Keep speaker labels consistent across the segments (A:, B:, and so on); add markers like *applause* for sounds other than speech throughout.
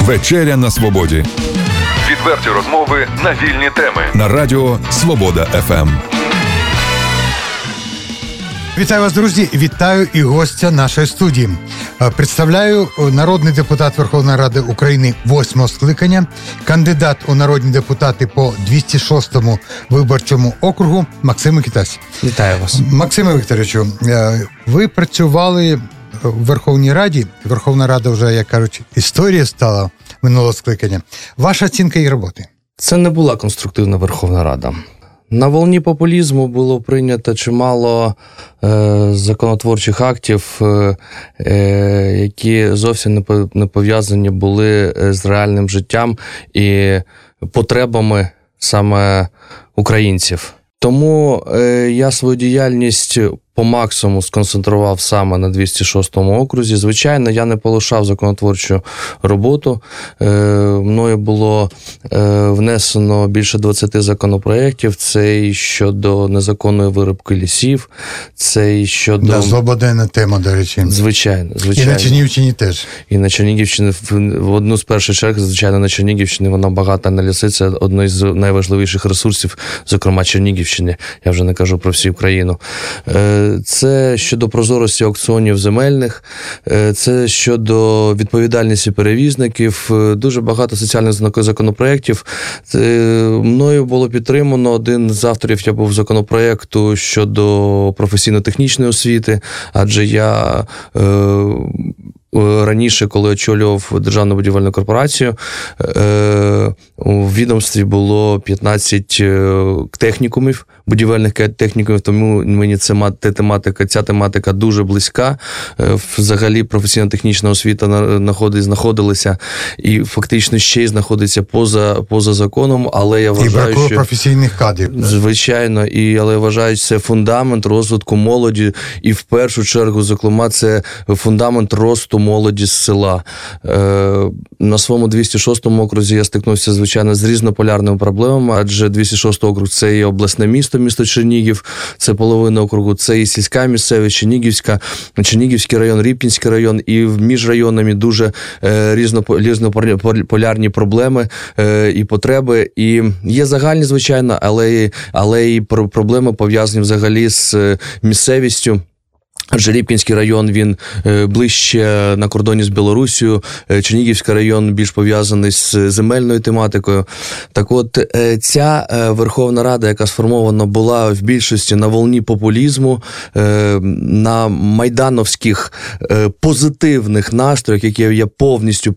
A: Вечеря на свободі.
B: Відверті розмови на вільні теми
A: на Радіо Свобода ФМ.
C: Вітаю вас, друзі! Вітаю і гостя нашої студії. Е, представляю е, народний депутат Верховної Ради України восьмого скликання, кандидат у народні депутати по 206-му виборчому округу Максим Микитась.
D: Вітаю вас,
C: Максиме Вікторовичу. Е, ви працювали в Верховній Раді. Верховна Рада вже, як кажуть, історія стала минулого скликання. Ваша оцінка її роботи?
D: Це не була конструктивна Верховна Рада. На волні популізму було прийнято чимало е, законотворчих актів, е, е, які зовсім не пов'язані були е, з реальним життям і потребами саме українців. Тому е, я свою діяльність по максимуму сконцентрував саме на 206-му окрузі. Звичайно, я не полишав законотворчу роботу. Е, мною було е, внесено більше 20 законопроєктів. Це і щодо незаконної виробки лісів, це і щодо
C: Да, злободенна тема, до речі.
D: Звичайно, звичайно.
C: І на Чернігівщині теж.
D: І на Чернігівщині в одну з перших черг, звичайно, на Чернігівщині вона багата на ліси. Це одне з найважливіших ресурсів, зокрема Чернігівщини. Я вже не кажу про всю Україну. Е, це щодо прозорості аукціонів земельних, е, це щодо відповідальності перевізників. Е, дуже багато соціальних законопроєктів. Е, мною було підтримано один з авторів. Я був законопроєкту щодо професійно-технічної освіти, адже я. Раніше, коли очолював державну будівельну корпорацію, у відомстві було 15 технікумів будівельних технікумів, тому мені це тематика, ця тематика дуже близька. Е, взагалі професійно-технічна освіта знаходилася і фактично ще й знаходиться поза поза законом. Але я вважаю,
C: І
D: що,
C: професійних кадрів.
D: Звичайно, і але я вважаю, що це фундамент розвитку молоді, і в першу чергу, зокрема, це фундамент росту молоді з села. Е, На своєму 206-му окрузі я стикнувся, звичайно, з різнополярними проблемами, адже 206 округ це і обласне місто місто Чернігів, це половина округу, це і сільська місцевість, Чернігівська, Чернігівський район, Ріпкінський район, і між районами дуже е, різнополярні проблеми е, і потреби. І є загальні, звичайно, але але і проблеми пов'язані взагалі з місцевістю. Адже район він е, ближче на кордоні з Білорусією, е, Чернігівський район більш пов'язаний з земельною тематикою. Так, от е, ця Верховна Рада, яка сформована була в більшості на волні популізму, на майдановських позитивних настроях, які я повністю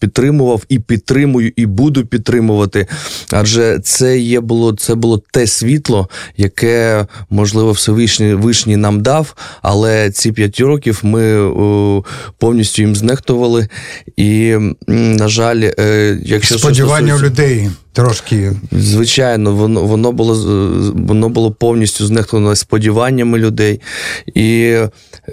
D: підтримував, і підтримую, і буду підтримувати. Адже це є було це було те світло, яке можливо Всевишній Вишній нам дав. Але ці п'ять років ми повністю їм знехтували. І, на жаль, е, якщо
C: сподівання у людей. Трошки
D: звичайно, воно воно було воно було повністю знехтовано сподіваннями людей. І,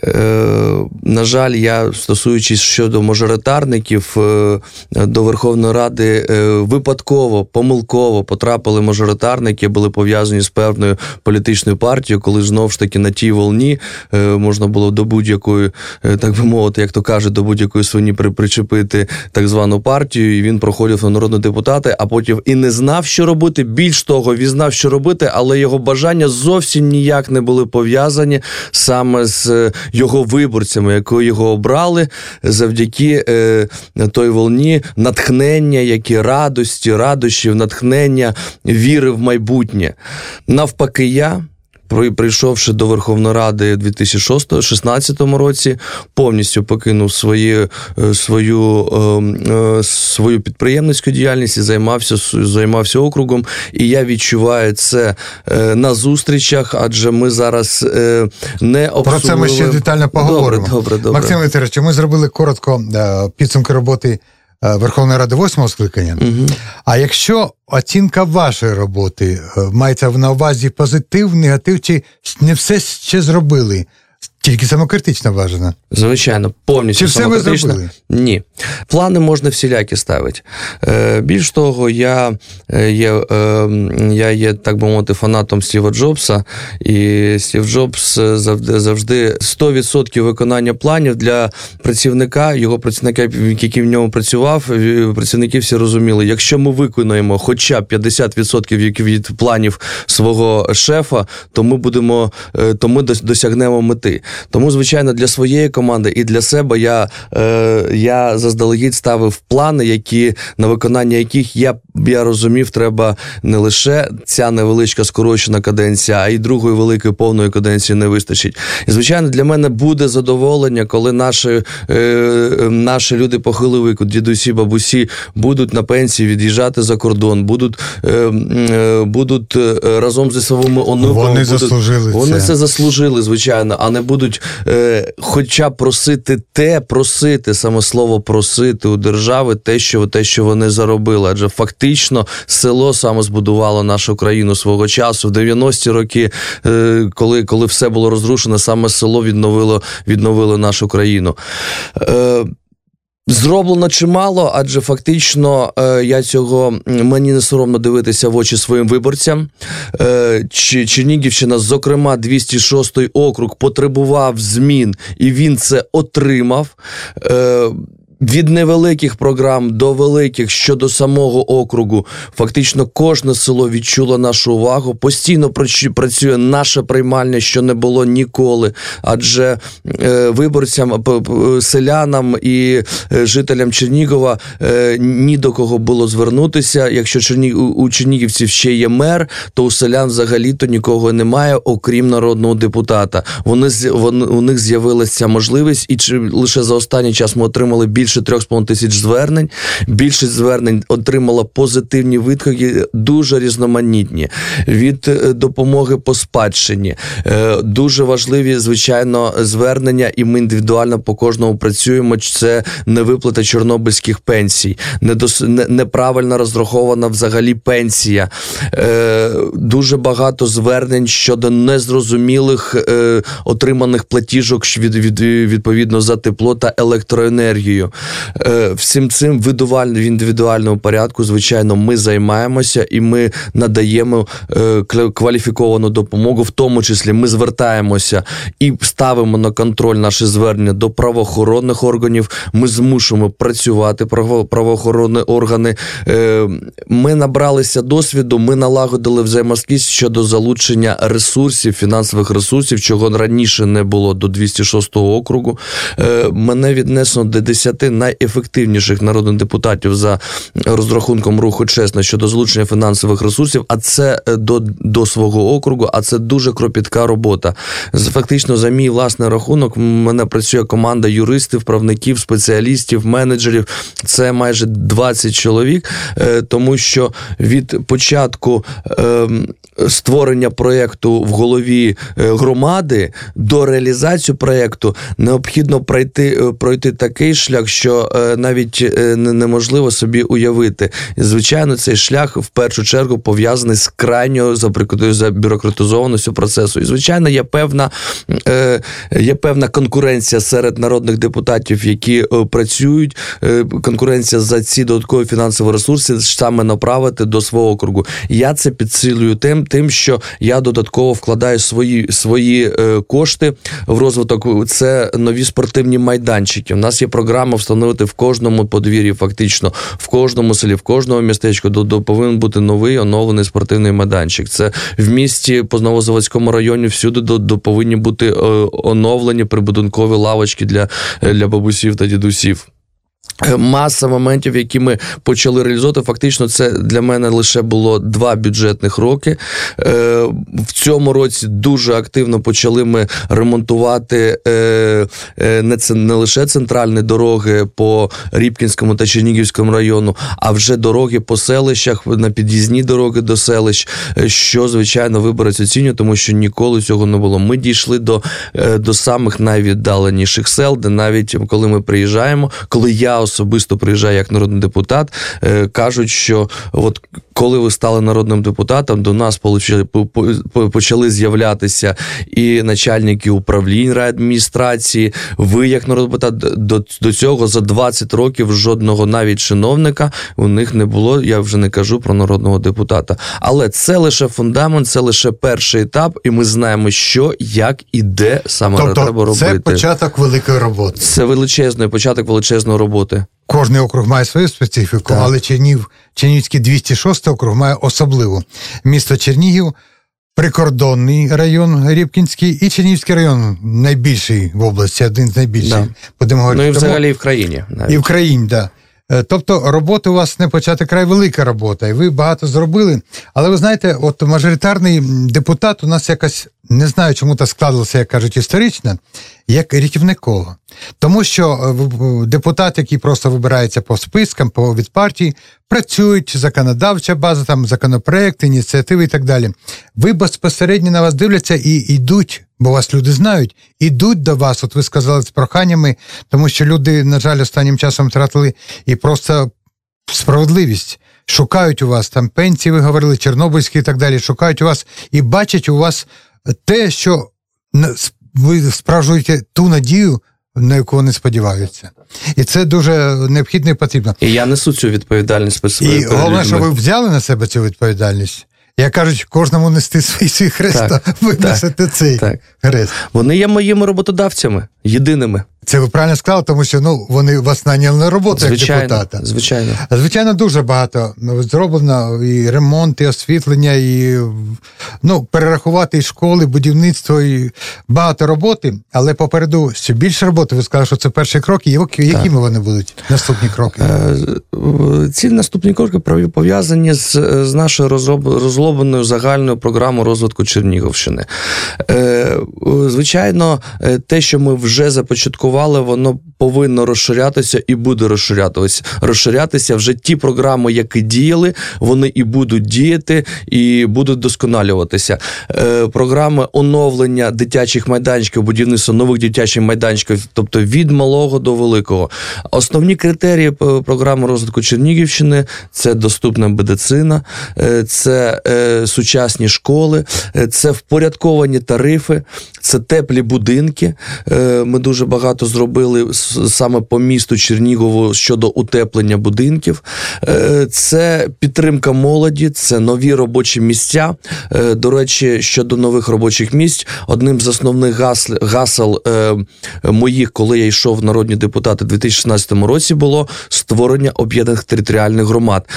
D: е, на жаль, я стосуючись щодо мажоритарників е, до Верховної Ради е, випадково, помилково потрапили мажоритарники, були пов'язані з певною політичною партією, коли знову ж таки на тій волні е, можна було до будь-якої, е, так би мовити, як то кажуть, до будь-якої свині причепити так звану партію. І він проходив на народні депутати, а потім і не знав, що робити. Більш того, він знав, що робити, але його бажання зовсім ніяк не були пов'язані саме з е, його виборцями, які його обрали завдяки е, той волні натхнення, які радості, радощів, натхнення, віри в майбутнє. Навпаки, я прийшовши до Верховної Ради у 2016 році, повністю покинув свої, е, свою ем, е, свою підприємницьку діяльність і займався займався округом. І я відчуваю це е, на зустрічах, адже ми зараз не обсудили...
C: Про це ми ще детально поговоримо.
D: Добре, добре, добре.
C: Максим Вікторович, ми зробили коротко підсумки роботи. Верховної Ради восьмого скликання. Угу. А якщо оцінка вашої роботи мається на увазі позитив, негатив, чи не все ще зробили? Тільки самокритично бажано.
D: Звичайно, повністю
C: Чи все ви зробили?
D: Ні. Плани можна всілякі ставити. Е, більш того, я е, є, е, я є, так би мовити, фанатом Стіва Джобса, і Стів Джобс е, завжди, завжди 100% виконання планів для працівника, його працівника, який в ньому працював, працівники всі розуміли, якщо ми виконуємо хоча б 50% від- планів свого шефа, то ми будемо, е, то ми дос- досягнемо мети. Тому, звичайно, для своєї команди і для себе я, е, я заздалегідь ставив плани, які на виконання яких я, я розумів, треба не лише ця невеличка скорочена каденція, а й другої великої повної каденції не вистачить. І звичайно, для мене буде задоволення, коли наші, е, наші люди похилого дідусі, бабусі, будуть на пенсії від'їжджати за кордон, будуть, е, е, будуть е, разом зі своїми онуками.
C: Вони
D: будуть-
C: заслужили
D: Вони
C: це.
D: це заслужили, звичайно, а не будуть е, хоча б просити те, просити саме слово просити у держави, те, що те, що вони заробили. Адже фактично село саме збудувало нашу країну свого часу. В 90-ті роки, е, коли, коли все було розрушено, саме село відновило, відновило нашу країну. Е, Зроблено чимало, адже фактично е, я цього мені не соромно дивитися в очі своїм виборцям. Е, Чи- Чернігівщина, зокрема, 206 округ, потребував змін, і він це отримав. Від невеликих програм до великих щодо самого округу, фактично кожне село відчуло нашу увагу. Постійно працю- працює наша приймальня, що не було ніколи. Адже е, виборцям, селянам і е, жителям Чернігова е, ні до кого було звернутися. Якщо Черні... у- Чернігівців ще є мер, то у селян взагалі-то нікого немає, окрім народного депутата. Вони вони у них з'явилася можливість, і чи лише за останній час ми отримали більше 3,5 тисяч звернень. Більшість звернень отримала позитивні відгуки, дуже різноманітні від е, допомоги по спадщині. Е, Дуже важливі, звичайно, звернення, і ми індивідуально по кожному працюємо. Це невиплата чорнобильських пенсій, недос... не- неправильно розрахована взагалі пенсія. Е, Дуже багато звернень щодо незрозумілих отриманих платіжок від, від, відповідно за тепло та електроенергію. Е, Всім цим в індивідуальному порядку, звичайно, ми займаємося і ми надаємо е, кваліфіковану допомогу. В тому числі ми звертаємося і ставимо на контроль наші звернення до правоохоронних органів. Ми змушуємо працювати право- правоохоронні органи. Е, Ми набралися досвіду, ми налагодили взаємозв'язки щодо залучення ресурсів, фінансових ресурсів, чого раніше не було до 206 округу. Мене віднесено до 10 найефективніших народних депутатів за розрахунком руху чесно щодо залучення фінансових ресурсів, а це е, до, до свого округу, а це дуже кропітка робота. Фактично, за мій власний рахунок, мене працює команда юристів, правників, спеціалістів, менеджерів. Це майже 20 чоловік, е, тому що від початку ем, створення проєкту в голові е, громади до реалізації проєкту необхідно пройти, пройти такий шлях, що е, навіть е, неможливо собі уявити. Звичайно, цей шлях в першу чергу пов'язаний з крайньою забюрократизованістю процесу. І звичайно, є певна, е, є певна конкуренція серед народних депутатів, які працюють. Конкуренція за ці додаткові фінансові ресурси саме направити до свого округу. Я це підсилюю тим, тим, що я додатково вкладаю свої, свої кошти в розвиток. Це нові спортивні майданчики. У нас є програма встановити в кожному подвір'ї, фактично в кожному селі, в кожному містечку до, до повинен бути новий оновлений спортивний майданчик. Це в місті по Новозаводському районі всюди до, до повинні бути е, оновлені прибудинкові лавочки для, для бабусів та дідусів. Е, Маса моментів, які ми почали реалізовувати. Фактично, це для мене лише було два бюджетних роки. Е, В цьому році дуже активно почали ми ремонтувати е, не це не лише центральні дороги по Рібкінському та Чернігівському району, а вже дороги по селищах, на під'їзні дороги до селищ, що звичайно виборець оцінює, тому що ніколи цього не було. Ми дійшли до, до самих найвіддаленіших сел, де навіть коли ми приїжджаємо, коли я я особисто приїжджаю як народний депутат, е, кажуть, що от коли ви стали народним депутатом, до нас получили- по- по- почали з'являтися і начальники управлінь райадміністрації. Ви, як народний депутат, до, до цього за 20 років жодного навіть чиновника у них не було. Я вже не кажу про народного депутата. Але це лише фундамент, це лише перший етап, і ми знаємо, що, як і де саме треба
C: Тобто
D: робити.
C: це початок великої роботи.
D: Це величезний початок величезної роботи.
C: Кожний округ має свою специфіку,
D: Так.
C: але Чернігів, Чернігівський 206 округ має особливу. Місто Чернігів, прикордонний район Рібкінський і Чернігівський район найбільший в області, один з найбільших.
D: Да.
C: Будемо говорити.
D: Ну і
C: Тому-
D: взагалі і в країні. навіть.
C: І в країні, да. Е, Тобто робота у вас не почати край велика робота, і ви багато зробили. Але ви знаєте, от мажоритарний депутат у нас якось не знаю, чому так складалося, як кажуть, історично, як рятівне коло. Тому що е, депутат, який просто вибирається по спискам, по від партії, працюють законодавча база, там законопроекти, ініціативи і так далі. Ви безпосередньо на вас дивляться і йдуть, бо вас люди знають, ідуть до вас. От ви сказали з проханнями, тому що люди, на жаль, останнім часом втратили і просто справедливість. Шукають у вас там пенсії, ви говорили, Чорнобильські і так далі. Шукають у вас і бачать у вас те, що ви справжуєте ту надію, на яку вони сподіваються. І це дуже необхідно і потрібно.
D: І я несу цю відповідальність перед
C: І головне, що ви взяли на себе цю відповідальність. Як кажуть, кожному нести свій свій хрест,
D: Так,
C: а ви
D: так,
C: несете цей
D: так.
C: хрест.
D: Вони є моїми роботодавцями, єдиними.
C: Це ви правильно сказали, тому що ну вони вас наняли на роботу як депутата.
D: звичайно.
C: Звичайно, дуже багато зроблено і ремонт, і освітлення, і ну, перерахувати і школи, будівництво, і багато роботи, але попереду ще більше роботи. Ви сказали, що це перші кроки. Які- Якими вони будуть наступні кроки?
D: Е, Ці наступні кроки пов'язані з, з нашою розроб- розробленою загальною програмою розвитку Чернігівщини. Е, Звичайно, е, те, що ми вже започаткували, воно повинно розширятися і буде розширятися. Розширятися вже ті програми, які діяли, вони і будуть діяти, і будуть досконалюватися. Е, Програми оновлення дитячих майданчиків, будівництва нових дитячих майданчиків, тобто від малого до великого. Основні критерії е, програми розвитку Чернігівщини це доступна медицина, е, це е, сучасні школи, це впорядковані тарифи, це теплі будинки. Ми дуже багато зробили саме по місту Чернігову щодо утеплення будинків. Е, Це підтримка молоді, це нові робочі місця. Е, До речі, щодо нових робочих місць, одним з основних гасл, гасел е, моїх, коли я йшов в народні депутати у 2016 році, було створення об'єднаних територіальних громад.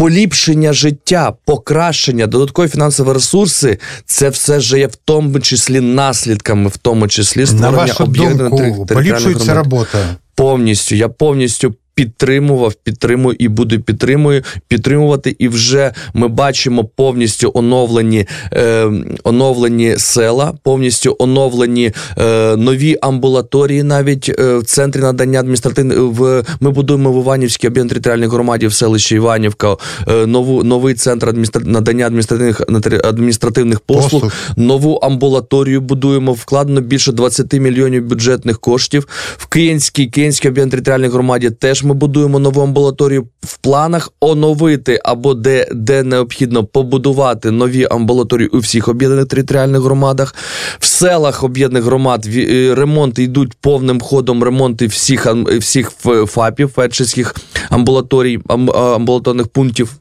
D: Поліпшення життя, покращення, додаткові фінансові ресурси це все ж є в тому числі наслідками, в тому числі створення об'єднаних територіальних
C: поліпшується
D: громад.
C: робота.
D: Повністю. Я повністю підтримував, підтримую і буду підтримую, підтримувати. І вже ми бачимо повністю оновлені, е, оновлені села, повністю оновлені е, нові амбулаторії, навіть е, в центрі надання адміністративних в ми будуємо в Іванівській об'єднаній територіальній громаді в селищі Іванівка е, нову новий центр адміністра... надання адміністративних адміністративних послуг,
C: Послуг.
D: нову амбулаторію будуємо. Вкладено більше 20 мільйонів бюджетних коштів. В Київській, Київській об'єднаній територіальній громаді теж ми будуємо нову амбулаторію. В планах оновити або де, де необхідно побудувати нові амбулаторії у всіх об'єднаних територіальних громадах. В селах об'єднаних громад е, ремонти йдуть повним ходом. Ремонти всіх всіх ФАПів, фельдшерських амбулаторій, ам- амбулаторних пунктів.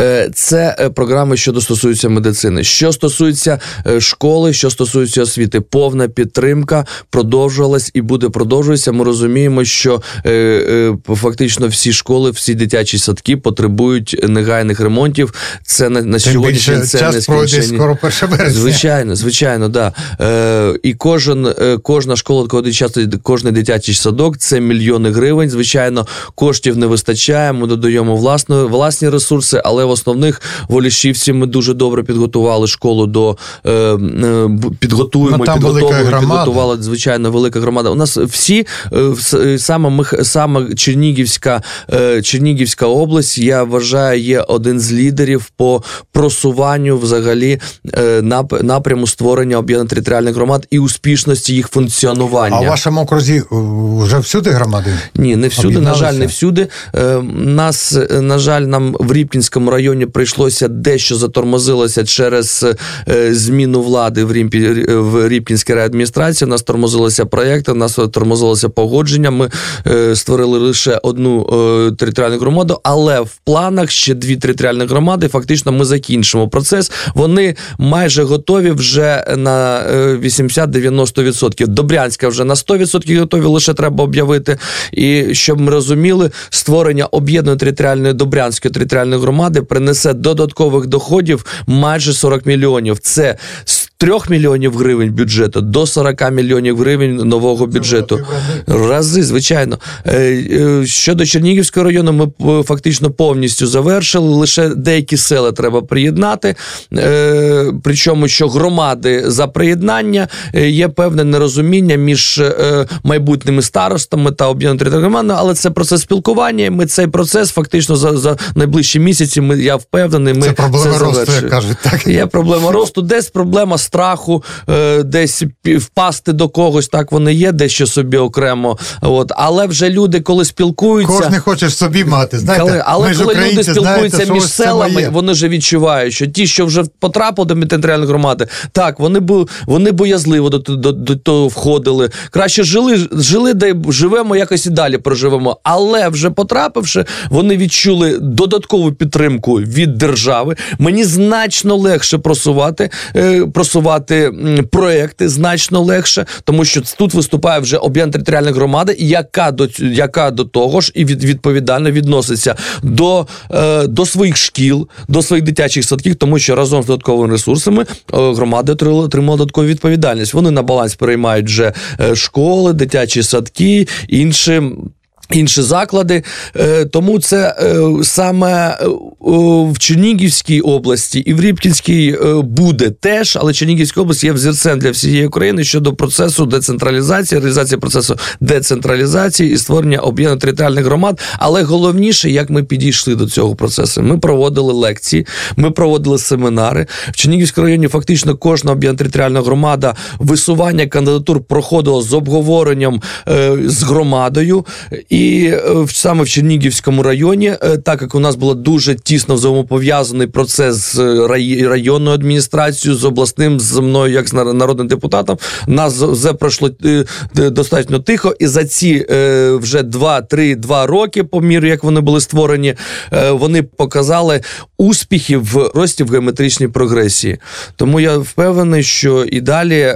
D: Е, Це е, програми, що стосуються медицини. Що стосується е, школи, що стосується освіти, повна підтримка продовжувалась і буде продовжуватися. Ми розуміємо, що фактично всі школи, всі дитячі садки потребують негайних ремонтів. Це на, на сьогоднішній це
C: час пройде скоро 1 березня.
D: Звичайно, звичайно, да. Е, і кожен, кожна школа, кожен дитячий садок це мільйони гривень. Звичайно, коштів не вистачає. Ми додаємо власну, власні ресурси, але але в основних в Олішівці ми дуже добре підготували школу до е, е, підготуємо,
C: Ну, там громада.
D: підготувала звичайно велика громада. У нас всі е, е, саме Мих- саме Чернігівська е, Чернігівська область, я вважаю, є один з лідерів по просуванню взагалі е, нап- напряму створення об'єднаних територіальних громад і успішності їх функціонування.
C: А в вашому окрузі вже всюди громади?
D: Ні, не всюди, на жаль, не всюди. Е, Нас, на жаль, нам в Рібкінському районі прийшлося дещо затормозилося через е, зміну влади в Рімпі в Рібкінській райадміністрації. У нас тормозилися проєкти, у нас тормозилося погодження. Ми е, створили лише одну е, територіальну громаду, але в планах ще дві територіальні громади. Фактично, ми закінчимо процес. Вони майже готові вже на е, 80-90%. Добрянська вже на 100% готові, лише треба об'явити. І щоб ми розуміли, створення об'єднаної територіальної Добрянської територіальної громади принесе додаткових доходів майже 40 мільйонів. Це 3 мільйонів гривень бюджету до 40 мільйонів гривень нового бюджету. Рази, звичайно. Е, е, Щодо Чернігівського району, ми фактично повністю завершили. Лише деякі села треба приєднати. Е, Причому, що громади за приєднання є певне нерозуміння між майбутніми старостами та об'єднаною територіальною але це процес спілкування. Ми цей процес фактично за, за найближчі місяці. Ми я впевнений. Ми
C: Це проблема росту, як кажуть, так?
D: Є проблема росту, десь проблема страху, е, десь впасти до когось. Так вони є, дещо собі окремо. От але вже люди, коли спілкуються.
C: Кожен хоче собі мати. Знаєте,
D: Коли, але
C: ми
D: коли люди спілкуються
C: знаєте,
D: між селами, вони вже відчувають, що ті, що вже потрапили до територіальної громади, так вони бу, вони боязливо до, до, до того входили. Краще жили, жили, де живемо, якось і далі проживемо. Але вже потрапивши, вони відчули додаткову підтримку від держави. Мені значно легше просувати, е, просувати м, проекти, значно легше, тому що тут виступає вже об'єднана територіальна громада, яка до яка до того ж і від, відповідально відноситься до, е, до своїх шкіл, до своїх дитячих садків, тому що разом з додатковими ресурсами е, громади отримали додаткову відповідальність. Вони на баланс переймають вже е, школи, дитячі садки, інші. Інші заклади, Е, тому це е, саме е, в Чернігівській області і в Рібкінській буде теж, але Чернігівська область є взірцем для всієї України щодо процесу децентралізації, реалізації процесу децентралізації і створення об'єднаних територіальних громад. Але головніше, як ми підійшли до цього процесу. Ми проводили лекції, ми проводили семінари. В Чернігівському районі фактично кожна об'єднана територіальна громада висування кандидатур проходило з обговоренням з громадою. І е, в- саме в Чернігівському районі, е, так як у нас було дуже тісно взаємопов'язаний процес з е, районною адміністрацією, з обласним, з мною, як з нар- народним депутатом, нас все пройшло достатньо тихо. І за ці вже 2-3-2 роки, по мірі, як вони були створені, вони показали успіхи в рості в геометричній прогресії. Тому я впевнений, що і далі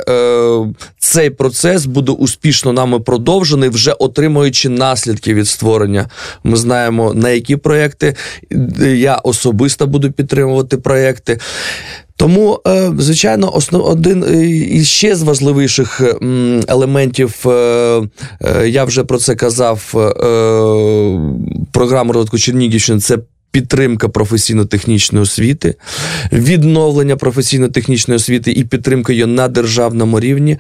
D: цей процес буде успішно нами продовжений, вже отримуючи наслідки від створення. Ми знаємо, на які проекти я особисто буду підтримувати проекти. Тому, е, звичайно, основ один е, із ще з важливіших елементів, е, я вже про це казав, програму розвитку Чернігівщини це. Підтримка професійно-технічної освіти, відновлення професійно-технічної освіти і підтримка її на державному рівні,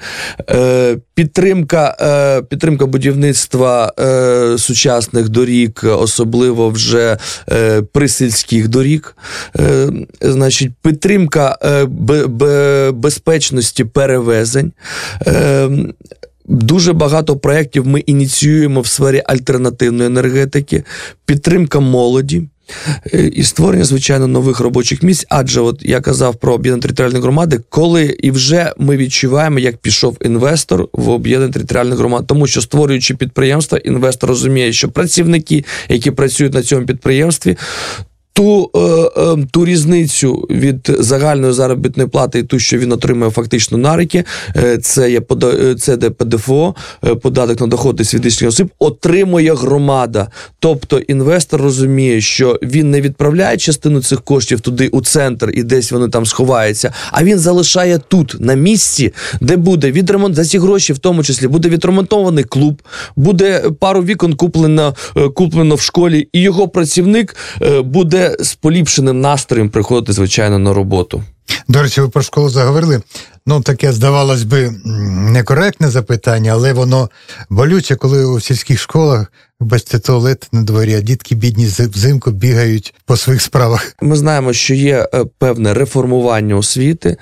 D: е, підтримка, е, підтримка будівництва е, сучасних доріг, особливо вже присільських доріг, значить, підтримка бе- бе- безпечності перевезень. Дуже багато проєктів ми ініціюємо в сфері альтернативної енергетики, підтримка молоді. Е, І створення, звичайно, нових робочих місць. Адже, от я казав про об'єднані територіальні громади, коли і вже ми відчуваємо, як пішов інвестор в об'єднані територіальні громади. Тому що створюючи підприємства, інвестор розуміє, що працівники, які працюють на цьому підприємстві, ту, е, е, ту різницю від загальної заробітної плати і ту, що він отримує фактично на руки, е, це є пода- це де ПДФО, податок на доходи фізичних осіб, отримує громада. Тобто інвестор розуміє, що він не відправляє частину цих коштів туди у центр і десь вони там сховаються, а він залишає тут, на місці, де буде відремонт за ці гроші, в тому числі буде відремонтований клуб, буде пару вікон куплено, куплено в школі, і його працівник буде з поліпшеним настроєм приходити, звичайно, на роботу.
C: До речі, ви про школу заговорили. Ну, таке, здавалось би, некоректне запитання, але воно болюче, коли у сільських школах бачите, туалет на дворі, а дітки бідні взимку бігають по своїх справах.
D: Ми знаємо, що є е, певне реформування освіти.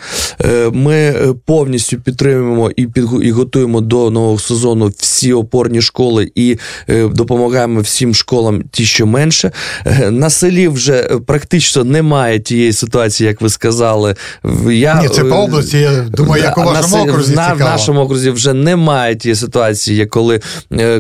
D: Е, Ми е, повністю підтримуємо і і готуємо до нового сезону всі опорні школи і допомагаємо всім школам, ті, що менше. На селі вже практично немає тієї ситуації, як ви сказали. Я,
C: Ні, це по області, я думаю, як у вашому окрузі
D: на, в нашому окрузі вже немає тієї ситуації, коли,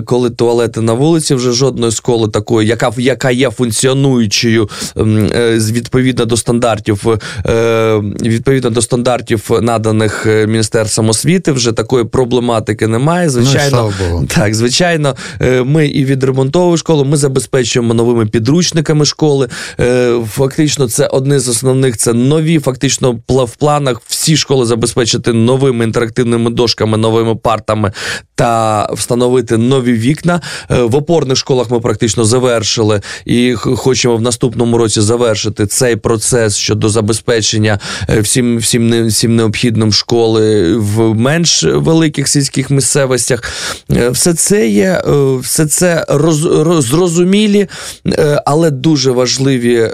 D: коли туалети на вулиці, вже жодної школи такої, яка, яка є функціонуючою е, відповідно до стандартів, е, відповідно до стандартів, наданих е, Міністерством освіти, вже такої проблематики немає. Звичайно,
C: Ну, слава Богу.
D: так, звичайно, ми і відремонтовуємо школу, ми забезпечуємо новими підручниками школи. Фактично, це одне з основних, це нові. Фактично, в планах всі школи забезпечити новими інтерактивними дошками, новими партами та встановити нові вікна. В опорних школах ми практично завершили і хочемо в наступному році завершити цей процес щодо забезпечення е, всім, всім, всім необхідним школи в менш великих сільських місцевостях. Е, Все це є, е, все це роз, роз- зрозумілі, але дуже важливі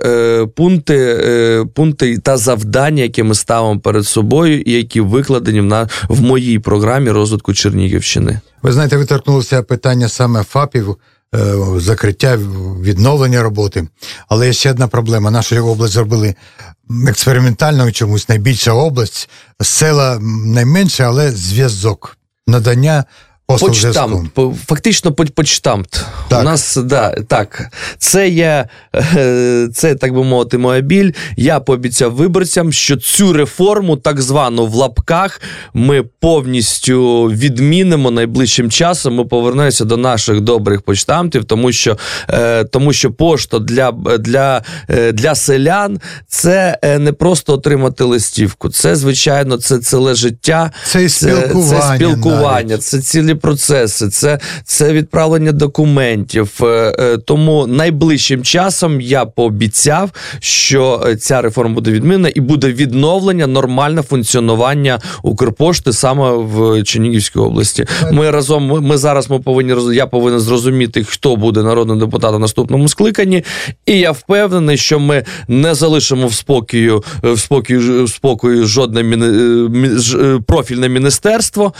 D: пункти, пункти та завдання, які ми ставимо перед собою, і які викладені в, на, в моїй програмі розвитку Чернігівщини.
C: Ви знаєте, ви торкнулися питання саме ФАПів, закриття, відновлення роботи. Але є ще одна проблема. Нашу область зробили експериментально чомусь найбільша область, села найменше, але зв'язок, надання послуг.
D: Почтамт, по- фактично почтамт.
C: Так.
D: У нас да, так. Це є, е, це, так би мовити, моя біль. Я пообіцяв виборцям, що цю реформу, так звану в лапках, ми повністю відмінимо найближчим часом. Ми повернемося до наших добрих почтамтів, тому що, е, тому що пошта для, для, е, для селян це не просто отримати листівку. Це, звичайно, це ціле життя.
C: Це і спілкування
D: Це, спілкування,
C: навіть.
D: це цілі процеси, це, це відправлення документів. Е, е, Тому найближчим часом я пообіцяв, що е, ця реформа буде відмінена і буде відновлення нормальне функціонування Укрпошти саме в Чернігівській області. Ми разом ми, зараз ми повинні я повинен зрозуміти, хто буде народним депутатом в наступному скликанні. І я впевнений, що ми не залишимо в спокою в спокою в спокою жодне міні, профільне міністерство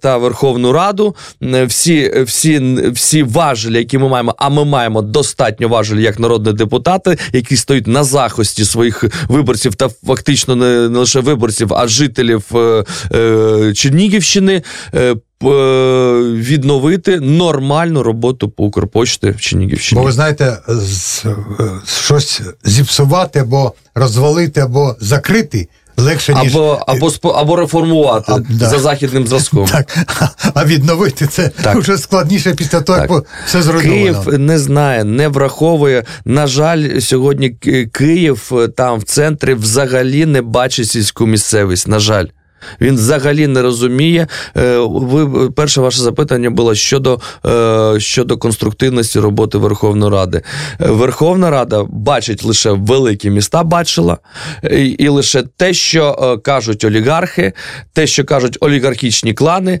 D: та Верховну Раду. Е, Всі, всі, всі важелі, які ми маємо, а ми маємо достатньо важелі як народні депутати, які стоять на захисті своїх виборців та фактично не, не лише виборців, а жителів е, е, Чернігівщини. е, е, Відновити нормальну роботу по Укрпочті в Чернігівщині.
C: Бо ви знаєте, е, щось зіпсувати або розвалити, або закрити легше, ніж
D: Або, або, або реформувати
C: А, да.
D: за західним зразком.
C: так, *laughs* а відновити це
D: Так.
C: вже складніше після того,
D: Так.
C: як все зруйновано.
D: Київ не знає, не враховує. На жаль, сьогодні Київ е, там в центрі взагалі не бачить сільську місцевість. На жаль. Він взагалі не розуміє. Е, Ви перше ваше запитання було щодо, е, щодо конструктивності роботи Верховної Ради. Е, Верховна Рада бачить лише великі міста, бачила, і, і лише те, що кажуть олігархи, те, що кажуть олігархічні клани,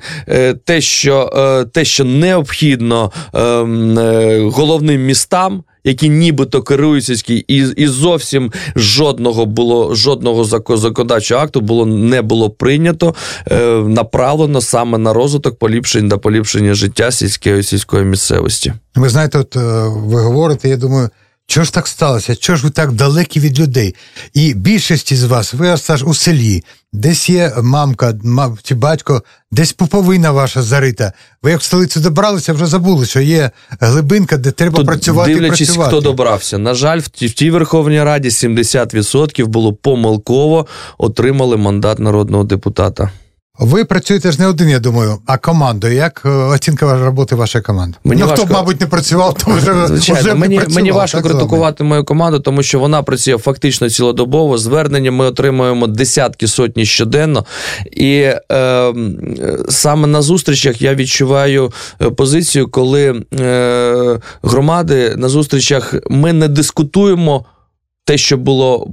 D: те, що, те, що необхідно ем, головним містам. Які нібито керують сільські, і, і зовсім жодного було жодного зако- законодавчого акту було не було прийнято, е, направлено саме на розвиток поліпшень та поліпшення життя сільської сільської місцевості.
C: Ви знаєте, от е, ви говорите, я думаю, чого ж так сталося? Чого ж ви так далекі від людей? І більшість із вас, ви аж у селі, десь є мамка, мам, чи батько, десь пуповина ваша зарита. Ви як в столицю добралися, вже забули, що є глибинка, де треба
D: Тут
C: працювати.
D: дивлячись,
C: працювати.
D: хто добрався. На жаль, в тій, в тій Верховній Раді 70% було помилково отримали мандат народного депутата.
C: Ви працюєте ж не один, я думаю, а командою. Як е, оцінка роботи вашої команди?
D: Мені
C: ну, хто
D: важко-
C: б, мабуть, не працював, то вже,
D: Звичайно,
C: вже б не
D: мені,
C: працював,
D: мені важко
C: так,
D: критикувати мою команду, тому що вона працює фактично цілодобово. Звернення ми отримуємо десятки сотні щоденно. І е, саме на зустрічах я відчуваю е, позицію, коли е, громади на зустрічах ми не дискутуємо. Те, що було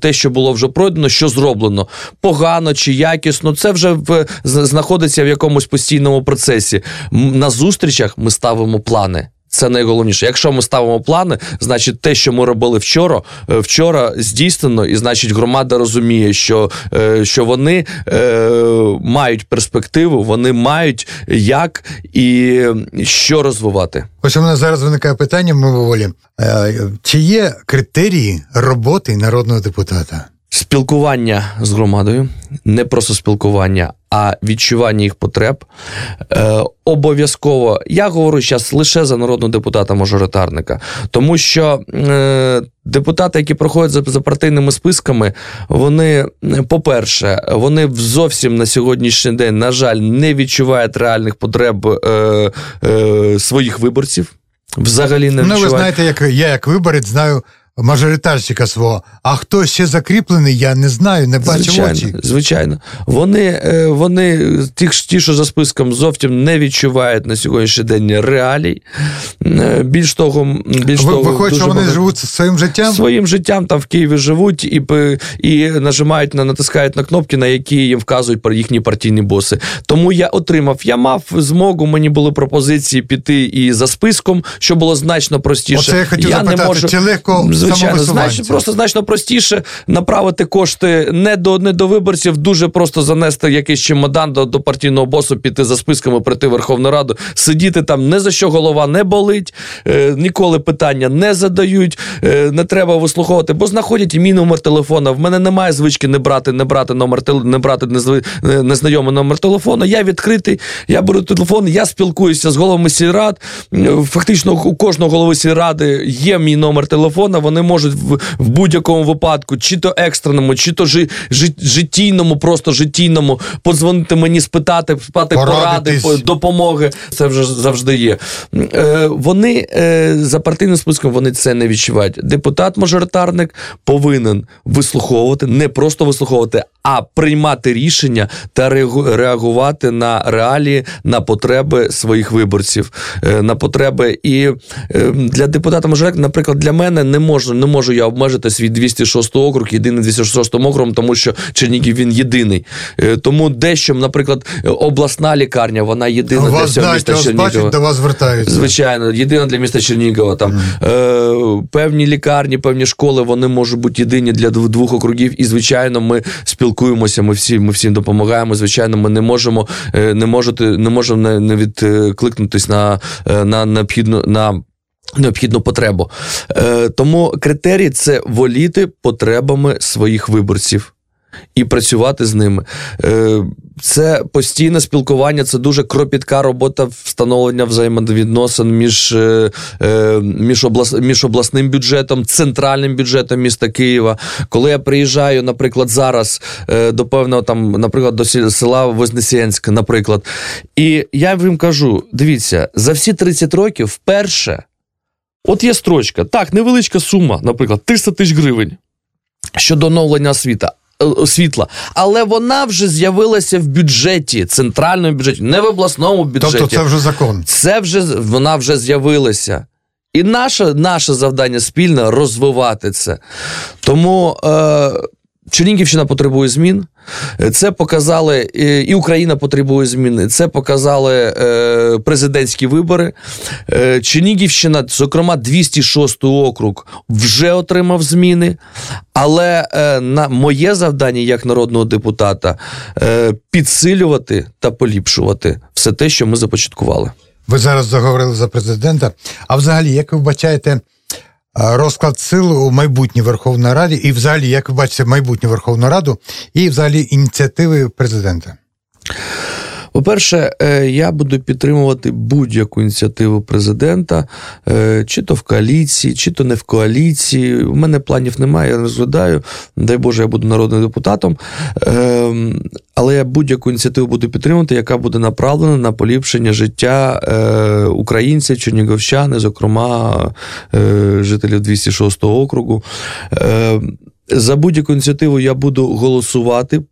D: те, що було вже пройдено, що зроблено погано чи якісно, це вже в знаходиться в якомусь постійному процесі. На зустрічах ми ставимо плани. Це найголовніше. Якщо ми ставимо плани, значить те, що ми робили вчора, е, вчора здійснено, і значить громада розуміє, що, е, що вони е, мають перспективу, вони мають як і що розвивати.
C: Ось у мене зараз виникає питання мимоволі. Е, Чи є критерії роботи народного депутата?
D: Спілкування з громадою, не просто спілкування, а відчування їх потреб. Е, обов'язково я говорю зараз лише за народного депутата-мажоритарника, тому що е, депутати, які проходять за, за партійними списками, вони, по-перше, вони зовсім на сьогоднішній день, на жаль, не відчувають реальних потреб е, е, своїх виборців. Взагалі не
C: Ну, ви знаєте, як я, як виборець, знаю мажоритарщика свого. А хто ще закріплений, я не знаю, не бачив
D: звичайно,
C: очі.
D: звичайно. Вони, е, вони ті, ті, що за списком, зовсім не відчувають на сьогоднішній день реалій. Е, Більш того, більш
C: Ви,
D: того,
C: виходить, що вони
D: багато-
C: живуть своїм життям?
D: Своїм життям там в Києві живуть і, і нажимають на натискають на кнопки, на які їм вказують про їхні партійні боси. Тому я отримав, я мав змогу, мені були пропозиції піти і за списком, що було значно простіше.
C: Оце я хотів запитати, чи легко
D: Звичайно, значно, просто значно простіше направити кошти не до, не до виборців, дуже просто занести якийсь чемодан до, до партійного босу, піти за списками, прийти в Верховну Раду, сидіти там, не за що голова не болить, е, ніколи питання не задають, е, не треба вислуховувати, бо знаходять і мій номер телефона. В мене немає звички не брати, не брати номер не брати незнайомий номер телефону. Я відкритий, я беру телефон, я спілкуюся з головами сільрад. Е, Фактично, у кожного голови сільради є мій номер телефона. Вони можуть в, в будь-якому випадку, чи то екстреному, чи то жи, жи- житійному, просто житійному, подзвонити мені, спитати, спитати поради,
C: Порадитись.
D: допомоги. Це вже завжди є. Е, вони е, за партійним списком вони це не відчувають. Депутат-мажоритарник повинен вислуховувати, не просто вислуховувати, а приймати рішення та реагу- реагувати на реалії, на потреби своїх виборців, е, на потреби. І е, для депутата мажоритарника, наприклад, для мене не можу, не можу я обмежити свій 206 округ, єдиний 206 округом, тому що Чернігів він єдиний. Е, Тому дещо, наприклад, обласна лікарня, вона єдина для
C: Вас
D: всього
C: знають,
D: міста
C: вас
D: Чернігова.
C: бачать, до вас звертаються.
D: Звичайно, єдина для міста Чернігова. Там е, певні лікарні, певні школи, вони можуть бути єдині для двох округів. І звичайно, ми спілкуємося. Ми всі ми всім допомагаємо. Звичайно, ми не можемо е, не можете, не можемо не, не відкликнутись на, е, на необхідну на. Необхідну потребу. Е, тому критерій це воліти потребами своїх виборців і працювати з ними. Е, це постійне спілкування, це дуже кропітка робота встановлення взаємовідносин між, е, е, між, облас, між обласним бюджетом, центральним бюджетом міста Києва. Коли я приїжджаю, наприклад, зараз до певного там, наприклад, до села Вознесенськ, наприклад, і я їм кажу: дивіться, за всі 30 років вперше. От є строчка, так, невеличка сума, наприклад, 300 тисяч гривень щодо оновлення освіта. Е, Світла, але вона вже з'явилася в бюджеті, центральному бюджеті, не в обласному бюджеті.
C: Тобто це вже закон.
D: Це вже вона вже з'явилася. І наше, наше завдання спільне розвивати це. Тому е, Чернігівщина потребує змін. Це показали е, і Україна потребує зміни. Це показали е, президентські вибори. Е, Чернігівщина, зокрема, 206 округ, вже отримав зміни. Але на моє завдання як народного депутата підсилювати та поліпшувати все те, що ми започаткували.
C: Ви зараз заговорили за президента. А взагалі, як ви бачаєте а, розклад сил у майбутній Верховної Раді, і взагалі, як ви бачите майбутню Верховну Раду, і взагалі ініціативи президента?
D: По-перше, е, я буду підтримувати будь-яку ініціативу президента, е, чи то в коаліції, чи то не в коаліції. У мене планів немає, я не розглядаю. Дай Боже, я буду народним депутатом. Ем, Але я будь-яку ініціативу буду підтримувати, яка буде направлена на поліпшення життя е, українців, чернігівщани, зокрема жителів 206 округу. Е, За будь-яку ініціативу я буду голосувати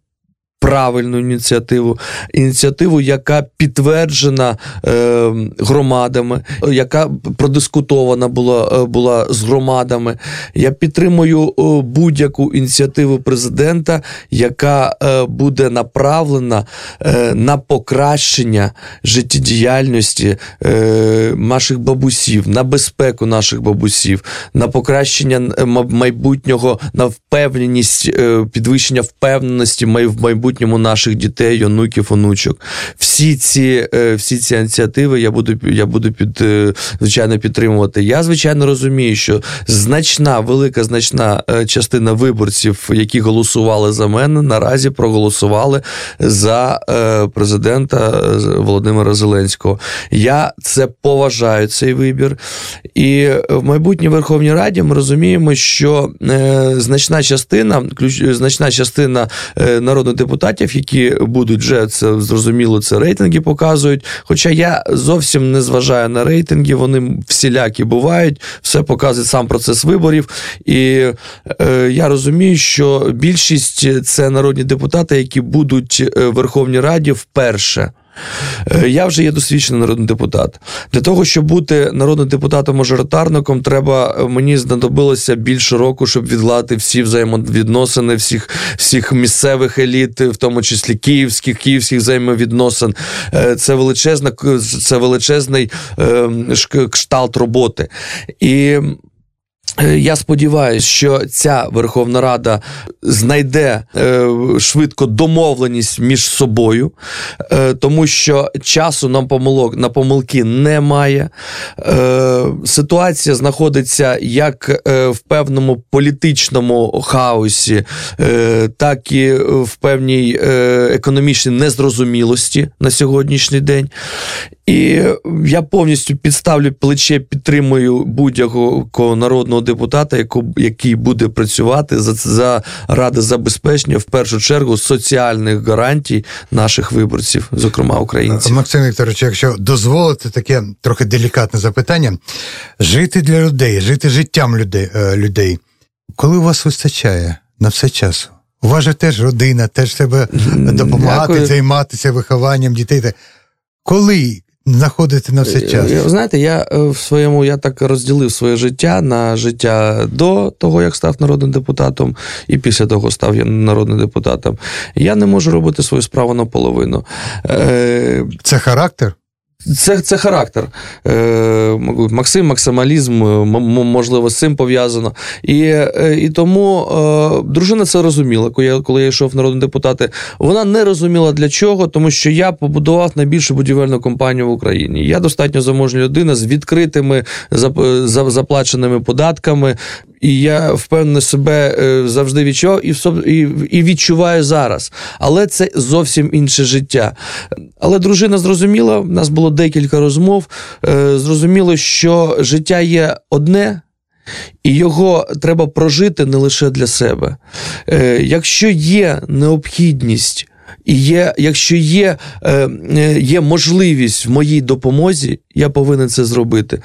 D: правильну ініціативу, ініціативу, яка підтверджена е, громадами, яка продискутована була, е, була з громадами. Я підтримую е, будь-яку ініціативу президента, яка е, буде направлена на покращення життєдіяльності наших бабусів, на безпеку наших бабусів, на покращення майбутнього, на впевненість, підвищення впевненості в майбутньому наших дітей, онуків, онучок. Всі ці, е, всі ці ініціативи я буду, я буду під, е, звичайно підтримувати. Я, звичайно, розумію, що значна, велика значна е, частина виборців, які голосували за мене, наразі проголосували за президента Володимира Зеленського. Я це поважаю, цей вибір. І в майбутній Верховній Раді ми розуміємо, що значна частина, ключ, значна частина народних депутатів, які будуть вже це зрозуміло, це рейтинги показують. Хоча я зовсім не зважаю на рейтинги, вони всілякі бувають, все показує сам процес виборів. І е, я розумію, що більшість це народні депутати, які будуть е, в Верховній Раді вперше. Е, Я вже є досвідчений народний депутат. Для того, щоб бути народним депутатом-мажоритарником, треба е, мені знадобилося більше року, щоб відладити всі взаємовідносини, всіх, всіх місцевих еліт, в тому числі київських, київських взаємовідносин. Е, Це величезна, це величезний е, кшталт роботи. І Я сподіваюся, що ця Верховна Рада знайде е, швидко домовленість між собою, е, тому що часу нам помилок на помилки немає. Е, ситуація знаходиться як е, в певному політичному хаосі, е, так і в певній е, економічній незрозумілості на сьогоднішній день. І я повністю підставлю плече, підтримую будь-якого народного депутата, який буде працювати за, за ради забезпечення в першу чергу соціальних гарантій наших виборців, зокрема українців.
C: Максим Вікторович, якщо дозволите таке трохи делікатне запитання, жити для людей, жити життям людей, е, людей. Коли у вас вистачає на все часу? У вас же теж родина, теж треба допомагати,
D: Дякую.
C: займатися вихованням дітей. Коли знаходите на все час?
D: Е, Знаєте, я е, в своєму я так розділив своє життя на життя до того, як став народним депутатом, і після того став я народним депутатом. Я не можу робити свою справу наполовину. Е,
C: Це характер?
D: Це, це характер. Е, Максим, максималізм, е, можливо, з цим пов'язано. І, е, і тому е, дружина це розуміла, коли я, коли я йшов в народні депутати. Вона не розуміла для чого, тому що я побудував найбільшу будівельну компанію в Україні. Я достатньо заможна людина з відкритими зап- заплаченими податками. І я впевнений себе е, завжди відчував і, відчуваю зараз. Але це зовсім інше життя. Але дружина зрозуміла, в нас було декілька розмов. е, Зрозуміло, що життя є одне. І його треба прожити не лише для себе. Е, якщо є необхідність, і є, якщо є, е, є можливість в моїй допомозі, я повинен це зробити.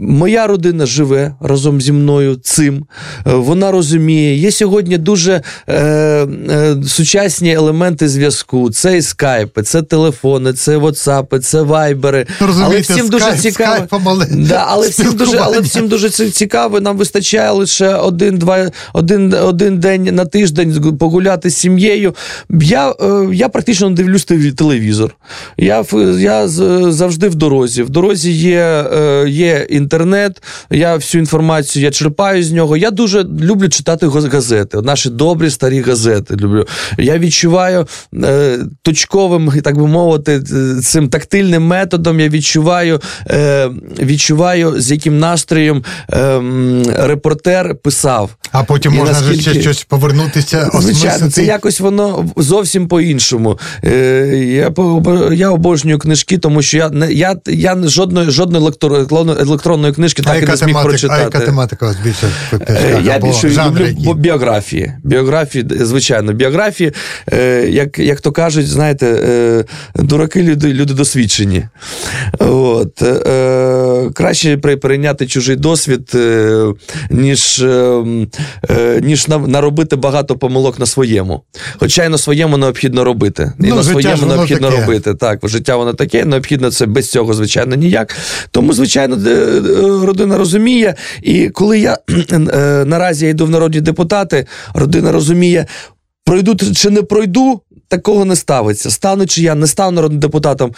D: Моя родина живе разом зі мною цим. Е, Вона розуміє. Є сьогодні дуже е, е, сучасні елементи зв'язку. Це і скайпи, це телефони, це ватсапи, це вайбери.
C: Розумієте,
D: але всім дуже
C: скайп-
D: цікаво.
C: скайпом, але
D: Да, але всім дуже, але всім дуже цікаво. Нам вистачає лише один, два, один, один день на тиждень погуляти з сім'єю. Я, е, я практично не дивлюсь телевізор. Я, я завжди в дорозі. В дорозі є, е, є інтернет, я всю інформацію я черпаю з нього. Я дуже люблю читати газ- газети, наші добрі старі газети. Люблю. Я відчуваю е, точковим, так би мовити, цим тактильним методом. Я відчуваю, відчуваю, з яким настроєм репортер писав.
C: А потім
D: І
C: можна
D: наскільки-
C: щось повернутися,
D: Звичайно, це якось воно зовсім по-іншому. Е, я, я обожнюю книжки, тому що я, я, я жодної жодної електро- електронної книжки
C: А
D: так і не зміг
C: тематика, а
D: прочитати.
C: яка тематика вас більше
D: Е? Я більше люблю
C: які?
D: біографії. Біографії, звичайно, біографії, е, як, як то кажуть, знаєте, дураки люди, люди досвідчені. От, краще при- перейняти чужий досвід, ніж, е, е, ніж наробити багато помилок на своєму. Хоча і на своєму необхідно робити. І
C: Ну,
D: на своєму необхідно
C: таке.
D: робити. Так, життя воно таке, необхідно це без цього, звичайно, ніяк. Тому, звичайно, е, родина розуміє. І коли я *clears throat* е, наразі я йду в народні депутати, родина розуміє, пройду чи не пройду. Такого не ставиться. Стану чи я не стану народним депутатом,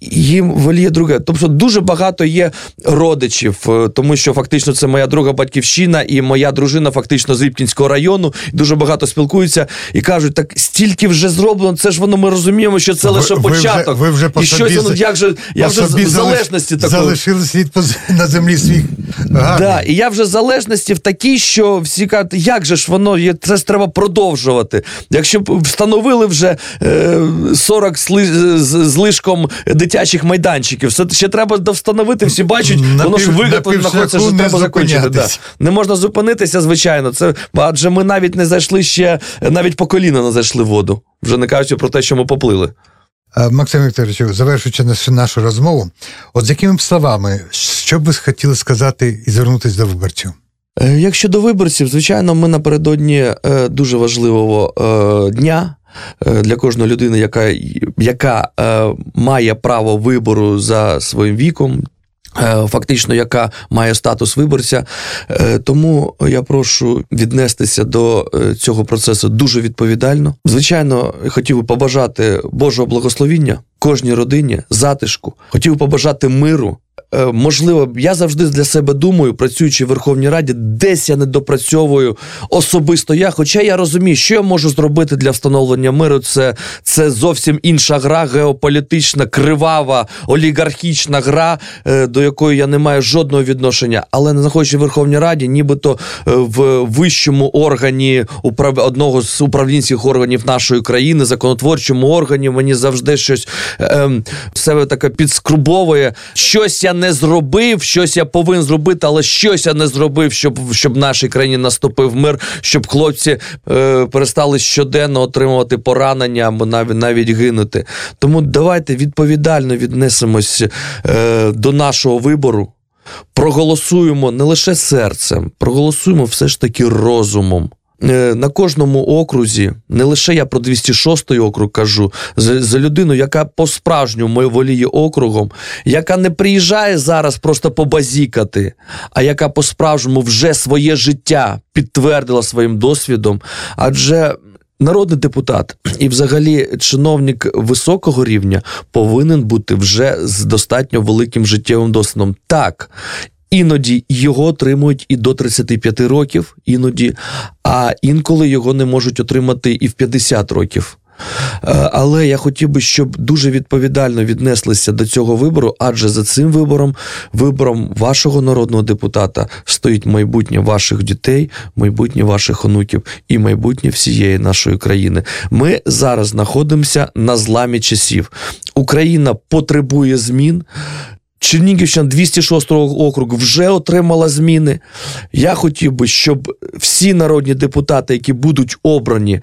D: їм воліє друге. Тобто дуже багато є родичів, е, тому що фактично це моя друга батьківщина, і моя дружина фактично з Рібкінського району. Дуже багато спілкуються і кажуть, так стільки вже зроблено. Це ж воно ми розуміємо, що це
C: Ви-
D: лише
C: ви вже-
D: початок.
C: ви вже по
D: і
C: собі
D: щось воно як же я вже в
C: залиш-
D: залежності такої.
C: Залишили слід на землі свій гарний.
D: Да, і я вже в залежності в такій, що всі кажуть, як же ж воно є, це ж треба продовжувати. Якщо б встановили вже е, 40 сли, з, лишком дитячих майданчиків, все ще треба встановити, всі бачать,
C: На
D: воно ж
C: пів- на
D: виготовлено знаходиться, що треба закінчити. Да. Не можна зупинитися, звичайно. Це адже ми навіть не зайшли ще, навіть по коліна не зайшли в воду. Вже не кажучи про те, що ми поплили.
C: Максим Вікторовичу, завершуючи нашу- нашу розмову, от з якими б словами, що б ви хотіли сказати і звернутися до виборців?
D: Е, Якщо до виборців, звичайно, ми напередодні е, дуже важливого е, дня. Е, Для кожної людини, яка, яка е, має право вибору за своїм віком, е, фактично, яка має статус виборця. Тому я прошу віднестися до цього процесу дуже відповідально. Звичайно, хотів би побажати Божого благословіння кожній родині, затишку, хотів побажати миру. Е, Можливо, я завжди для себе думаю, працюючи в Верховній Раді, десь я не допрацьовую особисто я. Хоча я розумію, що я можу зробити для встановлення миру. Це, це зовсім інша гра, геополітична, кривава, олігархічна гра, е, до якої я не маю жодного відношення. Але не знаходячи в Верховній Раді, нібито е, в вищому органі управ... одного з управлінських органів нашої країни, законотворчому органі, мені завжди щось ем, себе таке підскрубовує. Щось я не зробив, щось я повинен зробити, але щось я не зробив, щоб, щоб нашій країні наступив мир, щоб хлопці е, перестали щоденно отримувати поранення або навіть навіть гинути. Тому давайте відповідально віднесемось е, до нашого вибору. Проголосуємо не лише серцем, проголосуємо все ж таки розумом. Е, На кожному окрузі, не лише я про 206 округ кажу, за, за людину, яка по-справжньому воліє округом, яка не приїжджає зараз просто побазікати, а яка по-справжньому вже своє життя підтвердила своїм досвідом. Адже народний депутат і, взагалі, чиновник високого рівня повинен бути вже з достатньо великим життєвим досвідом. Так. Іноді його отримують і до 35 років, іноді, а інколи його не можуть отримати і в 50 років. Е, Але я хотів би, щоб дуже відповідально віднеслися до цього вибору, адже за цим вибором, вибором вашого народного депутата, стоїть майбутнє ваших дітей, майбутнє ваших онуків і майбутнє всієї нашої країни. Ми зараз знаходимося на зламі часів. Україна потребує змін. Чернігівщина 206 округ вже отримала зміни. Я хотів би, щоб всі народні депутати, які будуть обрані,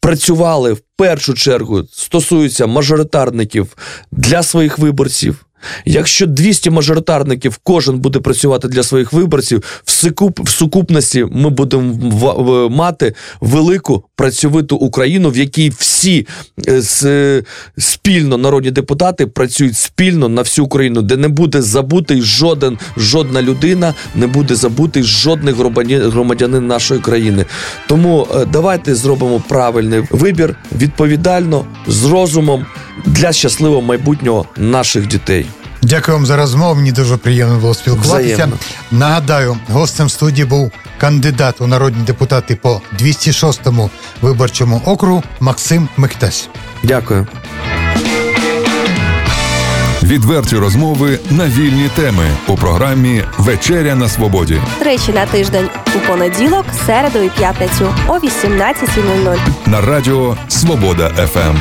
D: працювали в першу чергу, стосуються мажоритарників для своїх виборців. Якщо 200 мажоритарників кожен буде працювати для своїх виборців, в, сукуп, в сукупності ми будемо в- в- мати велику працьовиту Україну, в якій всі е, з, спільно народні депутати працюють спільно на всю Україну, де не буде забутий жоден, жодна людина, не буде забутий жодний громадян, громадянин нашої країни. Тому е, давайте зробимо правильний вибір відповідально, з розумом для щасливого майбутнього наших дітей.
C: Дякую вам за розмову. Мені дуже приємно було спілкуватися.
D: Взаємно.
C: Нагадаю, гостем студії був кандидат у народні депутати по 206-му виборчому округу Максим Миктась.
D: Дякую.
A: Відверті розмови на вільні теми у програмі Вечеря на свободі
E: Тричі на тиждень у понеділок, середу і п'ятницю о 18.00.
A: на радіо Свобода ФМ.